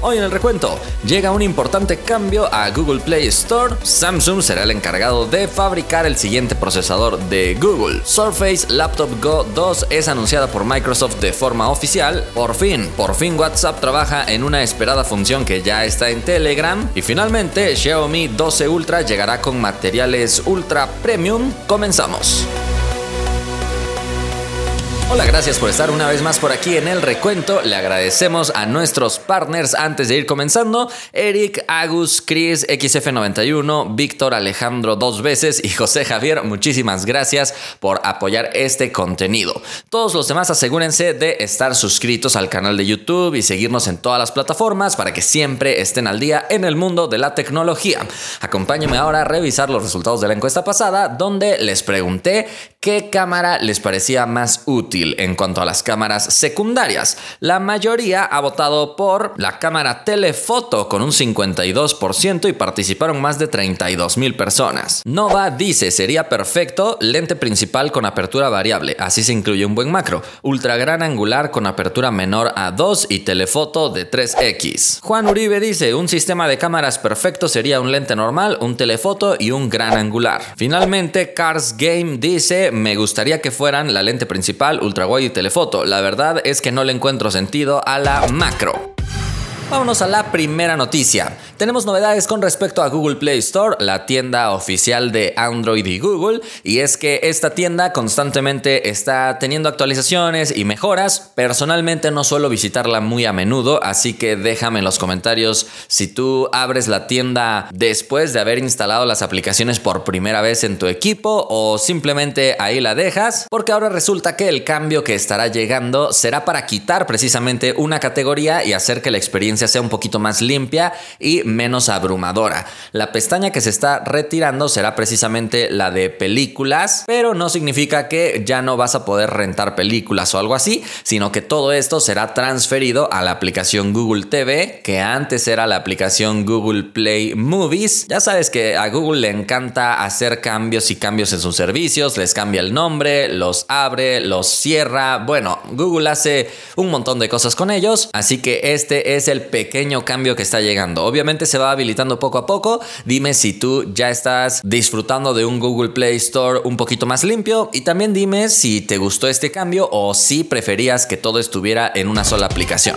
Hoy en el recuento llega un importante cambio a Google Play Store. Samsung será el encargado de fabricar el siguiente procesador de Google. Surface Laptop Go 2 es anunciada por Microsoft de forma oficial. Por fin, por fin WhatsApp trabaja en una esperada función que ya está en Telegram. Y finalmente Xiaomi 12 Ultra llegará con materiales ultra premium. Comenzamos. Hola, gracias por estar una vez más por aquí en el recuento. Le agradecemos a nuestros partners antes de ir comenzando. Eric, Agus, Chris, XF91, Víctor, Alejandro dos veces y José Javier. Muchísimas gracias por apoyar este contenido. Todos los demás asegúrense de estar suscritos al canal de YouTube y seguirnos en todas las plataformas para que siempre estén al día en el mundo de la tecnología. Acompáñenme ahora a revisar los resultados de la encuesta pasada donde les pregunté qué cámara les parecía más útil en cuanto a las cámaras secundarias. La mayoría ha votado por la cámara telefoto con un 52% y participaron más de 32 mil personas. Nova dice sería perfecto lente principal con apertura variable, así se incluye un buen macro, ultra gran angular con apertura menor a 2 y telefoto de 3x. Juan Uribe dice un sistema de cámaras perfecto sería un lente normal, un telefoto y un gran angular. Finalmente Cars Game dice me gustaría que fueran la lente principal, ultra wide y telefoto. La verdad es que no le encuentro sentido a la macro. Vámonos a la primera noticia. Tenemos novedades con respecto a Google Play Store, la tienda oficial de Android y Google, y es que esta tienda constantemente está teniendo actualizaciones y mejoras. Personalmente no suelo visitarla muy a menudo, así que déjame en los comentarios si tú abres la tienda después de haber instalado las aplicaciones por primera vez en tu equipo o simplemente ahí la dejas, porque ahora resulta que el cambio que estará llegando será para quitar precisamente una categoría y hacer que la experiencia sea un poquito más limpia y menos abrumadora. La pestaña que se está retirando será precisamente la de películas, pero no significa que ya no vas a poder rentar películas o algo así, sino que todo esto será transferido a la aplicación Google TV, que antes era la aplicación Google Play Movies. Ya sabes que a Google le encanta hacer cambios y cambios en sus servicios, les cambia el nombre, los abre, los cierra. Bueno, Google hace un montón de cosas con ellos, así que este es el pequeño cambio que está llegando. Obviamente se va habilitando poco a poco. Dime si tú ya estás disfrutando de un Google Play Store un poquito más limpio y también dime si te gustó este cambio o si preferías que todo estuviera en una sola aplicación.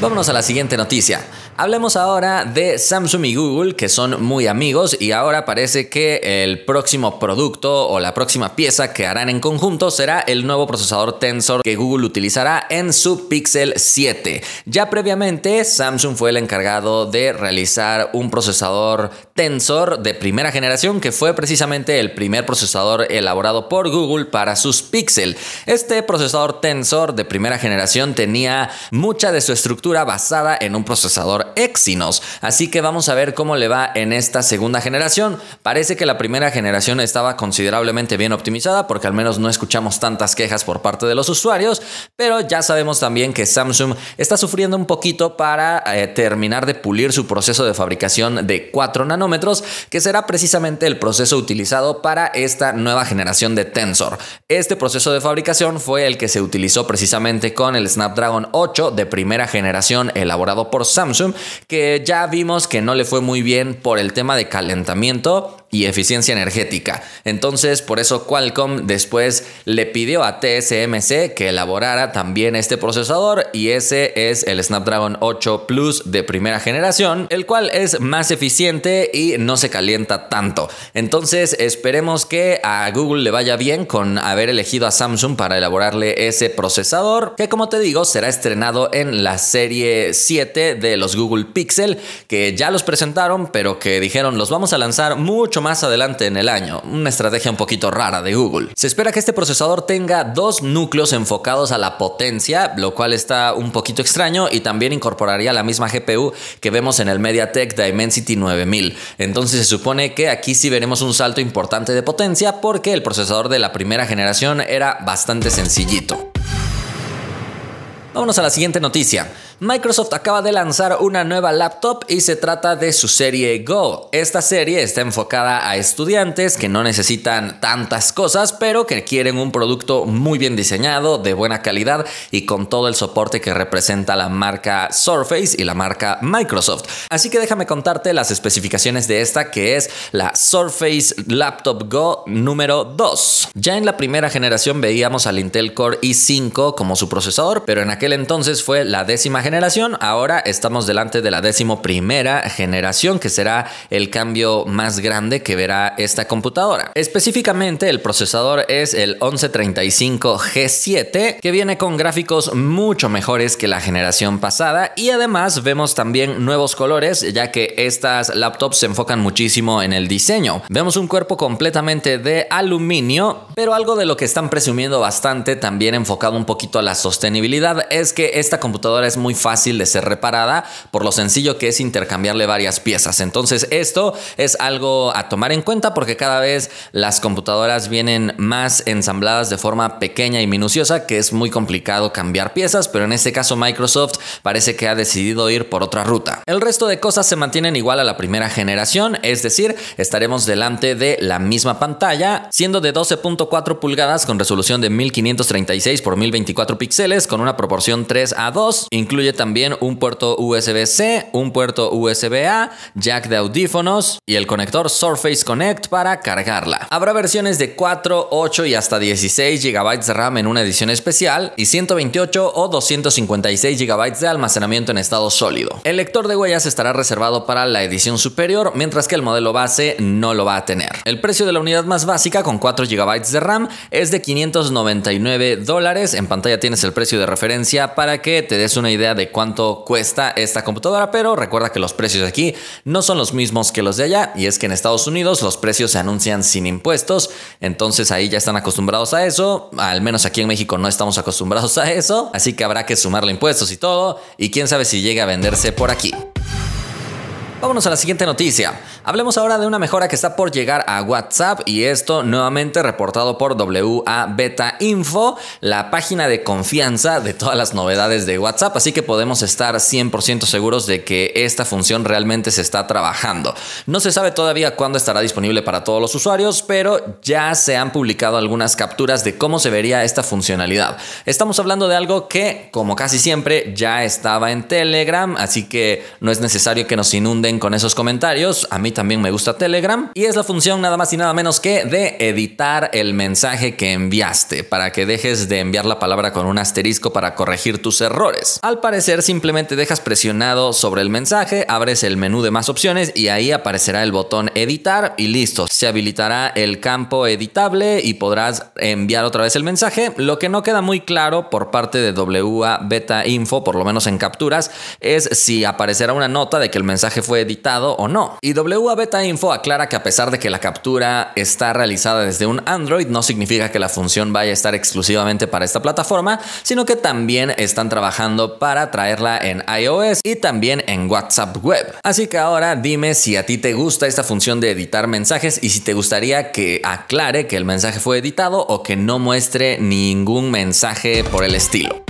Vámonos a la siguiente noticia. Hablemos ahora de Samsung y Google, que son muy amigos, y ahora parece que el próximo producto o la próxima pieza que harán en conjunto será el nuevo procesador Tensor que Google utilizará en su Pixel 7. Ya previamente, Samsung fue el encargado de realizar un procesador Tensor de primera generación, que fue precisamente el primer procesador elaborado por Google para sus Pixel. Este procesador Tensor de primera generación tenía mucha de su estructura basada en un procesador Exynos. Así que vamos a ver cómo le va en esta segunda generación. Parece que la primera generación estaba considerablemente bien optimizada porque al menos no escuchamos tantas quejas por parte de los usuarios, pero ya sabemos también que Samsung está sufriendo un poquito para eh, terminar de pulir su proceso de fabricación de 4 nanómetros, que será precisamente el proceso utilizado para esta nueva generación de Tensor. Este proceso de fabricación fue el que se utilizó precisamente con el Snapdragon 8 de primera generación elaborado por Samsung que ya vimos que no le fue muy bien por el tema de calentamiento y eficiencia energética. Entonces, por eso Qualcomm después le pidió a TSMC que elaborara también este procesador y ese es el Snapdragon 8 Plus de primera generación, el cual es más eficiente y no se calienta tanto. Entonces, esperemos que a Google le vaya bien con haber elegido a Samsung para elaborarle ese procesador, que como te digo, será estrenado en la serie 7 de los Google Pixel, que ya los presentaron, pero que dijeron los vamos a lanzar mucho más adelante en el año, una estrategia un poquito rara de Google. Se espera que este procesador tenga dos núcleos enfocados a la potencia, lo cual está un poquito extraño y también incorporaría la misma GPU que vemos en el MediaTek Dimensity 9000. Entonces se supone que aquí sí veremos un salto importante de potencia porque el procesador de la primera generación era bastante sencillito. Vámonos a la siguiente noticia. Microsoft acaba de lanzar una nueva laptop y se trata de su serie Go. Esta serie está enfocada a estudiantes que no necesitan tantas cosas, pero que quieren un producto muy bien diseñado, de buena calidad y con todo el soporte que representa la marca Surface y la marca Microsoft. Así que déjame contarte las especificaciones de esta que es la Surface Laptop Go número 2. Ya en la primera generación veíamos al Intel Core i5 como su procesador, pero en aquel entonces fue la décima generación, ahora estamos delante de la décimo primera generación, que será el cambio más grande que verá esta computadora. Específicamente, el procesador es el 1135G7, que viene con gráficos mucho mejores que la generación pasada y además vemos también nuevos colores, ya que estas laptops se enfocan muchísimo en el diseño. Vemos un cuerpo completamente de aluminio, pero algo de lo que están presumiendo bastante, también enfocado un poquito a la sostenibilidad, es que esta computadora es muy fácil de ser reparada por lo sencillo que es intercambiarle varias piezas. Entonces esto es algo a tomar en cuenta porque cada vez las computadoras vienen más ensambladas de forma pequeña y minuciosa que es muy complicado cambiar piezas, pero en este caso Microsoft parece que ha decidido ir por otra ruta. El resto de cosas se mantienen igual a la primera generación, es decir, estaremos delante de la misma pantalla, siendo de 12.4 pulgadas con resolución de 1536 x 1024 píxeles con una proporción 3 a 2. Incluye también un puerto USB-C, un puerto USB-A, jack de audífonos y el conector Surface Connect para cargarla. Habrá versiones de 4, 8 y hasta 16 GB de RAM en una edición especial y 128 o 256 GB de almacenamiento en estado sólido. El lector de huellas estará reservado para la edición superior, mientras que el modelo base no lo va a tener. El precio de la unidad más básica con 4 GB de RAM es de 599 dólares. En pantalla tienes el precio de referencia para que te des una idea de cuánto cuesta esta computadora, pero recuerda que los precios de aquí no son los mismos que los de allá y es que en Estados Unidos los precios se anuncian sin impuestos, entonces ahí ya están acostumbrados a eso, al menos aquí en México no estamos acostumbrados a eso, así que habrá que sumarle impuestos y todo y quién sabe si llega a venderse por aquí. Vámonos a la siguiente noticia. Hablemos ahora de una mejora que está por llegar a WhatsApp y esto nuevamente reportado por WA Beta Info, la página de confianza de todas las novedades de WhatsApp, así que podemos estar 100% seguros de que esta función realmente se está trabajando. No se sabe todavía cuándo estará disponible para todos los usuarios, pero ya se han publicado algunas capturas de cómo se vería esta funcionalidad. Estamos hablando de algo que, como casi siempre, ya estaba en Telegram, así que no es necesario que nos inunden con esos comentarios. A mí también me gusta Telegram. Y es la función nada más y nada menos que de editar el mensaje que enviaste para que dejes de enviar la palabra con un asterisco para corregir tus errores. Al parecer simplemente dejas presionado sobre el mensaje, abres el menú de más opciones y ahí aparecerá el botón editar y listo. Se habilitará el campo editable y podrás enviar otra vez el mensaje. Lo que no queda muy claro por parte de WA Beta Info, por lo menos en capturas, es si aparecerá una nota de que el mensaje fue editado o no. Y Beta Info aclara que a pesar de que la captura está realizada desde un Android, no significa que la función vaya a estar exclusivamente para esta plataforma, sino que también están trabajando para traerla en iOS y también en WhatsApp Web. Así que ahora dime si a ti te gusta esta función de editar mensajes y si te gustaría que aclare que el mensaje fue editado o que no muestre ningún mensaje por el estilo.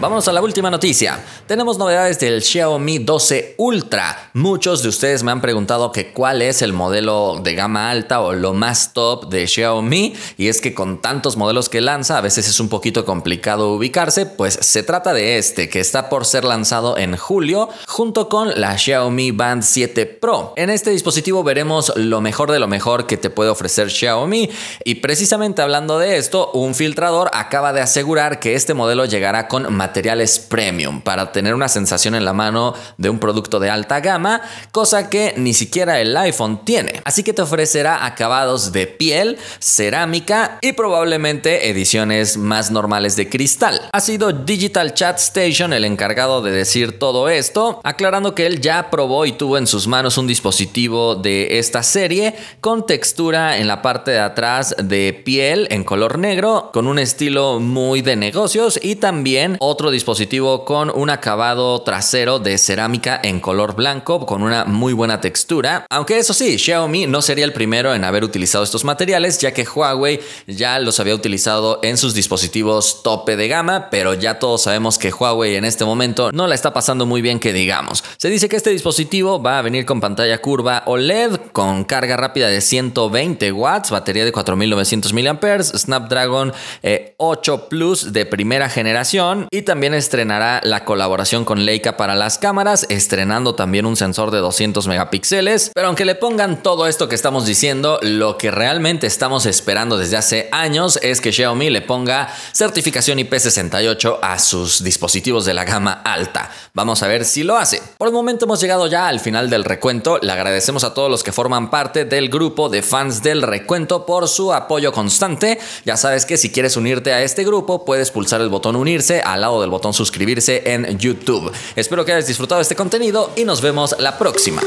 Vamos a la última noticia. Tenemos novedades del Xiaomi 12 Ultra. Muchos de ustedes me han preguntado que cuál es el modelo de gama alta o lo más top de Xiaomi y es que con tantos modelos que lanza a veces es un poquito complicado ubicarse, pues se trata de este que está por ser lanzado en julio junto con la Xiaomi Band 7 Pro. En este dispositivo veremos lo mejor de lo mejor que te puede ofrecer Xiaomi y precisamente hablando de esto, un filtrador acaba de asegurar que este modelo llegará con materiales premium para tener una sensación en la mano de un producto de alta gama, cosa que ni siquiera el iPhone tiene. Así que te ofrecerá acabados de piel, cerámica y probablemente ediciones más normales de cristal. Ha sido Digital Chat Station el encargado de decir todo esto, aclarando que él ya probó y tuvo en sus manos un dispositivo de esta serie con textura en la parte de atrás de piel en color negro, con un estilo muy de negocios y también otro otro dispositivo con un acabado trasero de cerámica en color blanco con una muy buena textura. Aunque eso sí, Xiaomi no sería el primero en haber utilizado estos materiales, ya que Huawei ya los había utilizado en sus dispositivos tope de gama, pero ya todos sabemos que Huawei en este momento no la está pasando muy bien que digamos. Se dice que este dispositivo va a venir con pantalla curva OLED, con carga rápida de 120 watts, batería de 4900 mAh, Snapdragon 8 eh, Plus de primera generación y también estrenará la colaboración con Leica para las cámaras, estrenando también un sensor de 200 megapíxeles. Pero aunque le pongan todo esto que estamos diciendo, lo que realmente estamos esperando desde hace años es que Xiaomi le ponga certificación IP68 a sus dispositivos de la gama alta. Vamos a ver si lo hace. Por el momento hemos llegado ya al final del recuento. Le agradecemos a todos los que forman parte del grupo de fans del recuento por su apoyo constante. Ya sabes que si quieres unirte a este grupo, puedes pulsar el botón unirse al lado del botón suscribirse en YouTube. Espero que hayas disfrutado este contenido y nos vemos la próxima.